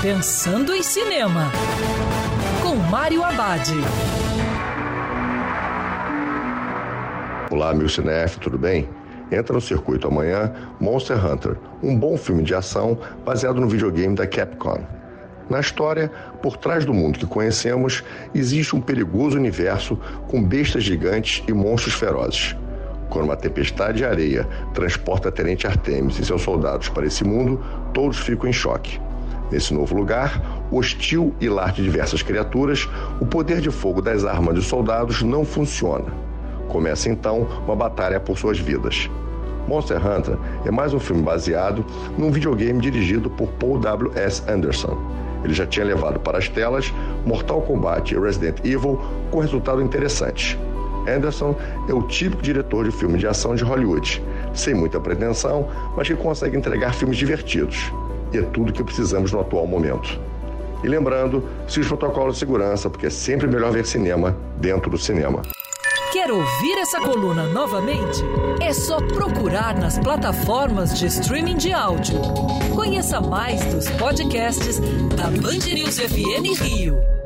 Pensando em Cinema, com Mário Abad. Olá, meu cinef, tudo bem? Entra no circuito amanhã Monster Hunter, um bom filme de ação baseado no videogame da Capcom. Na história, por trás do mundo que conhecemos, existe um perigoso universo com bestas gigantes e monstros ferozes. Quando uma tempestade de areia transporta a Tenente Artemis e seus soldados para esse mundo, todos ficam em choque. Nesse novo lugar, hostil e lar de diversas criaturas, o poder de fogo das armas dos soldados não funciona. Começa então uma batalha por suas vidas. Monster Hunter é mais um filme baseado num videogame dirigido por Paul W. S. Anderson. Ele já tinha levado para as telas Mortal Kombat e Resident Evil com resultado interessante. Anderson é o típico diretor de filme de ação de Hollywood, sem muita pretensão, mas que consegue entregar filmes divertidos é tudo que precisamos no atual momento. E lembrando, se os protocolos de segurança, porque é sempre melhor ver cinema dentro do cinema. Quer ouvir essa coluna novamente? É só procurar nas plataformas de streaming de áudio. Conheça mais dos podcasts da Band News FM Rio.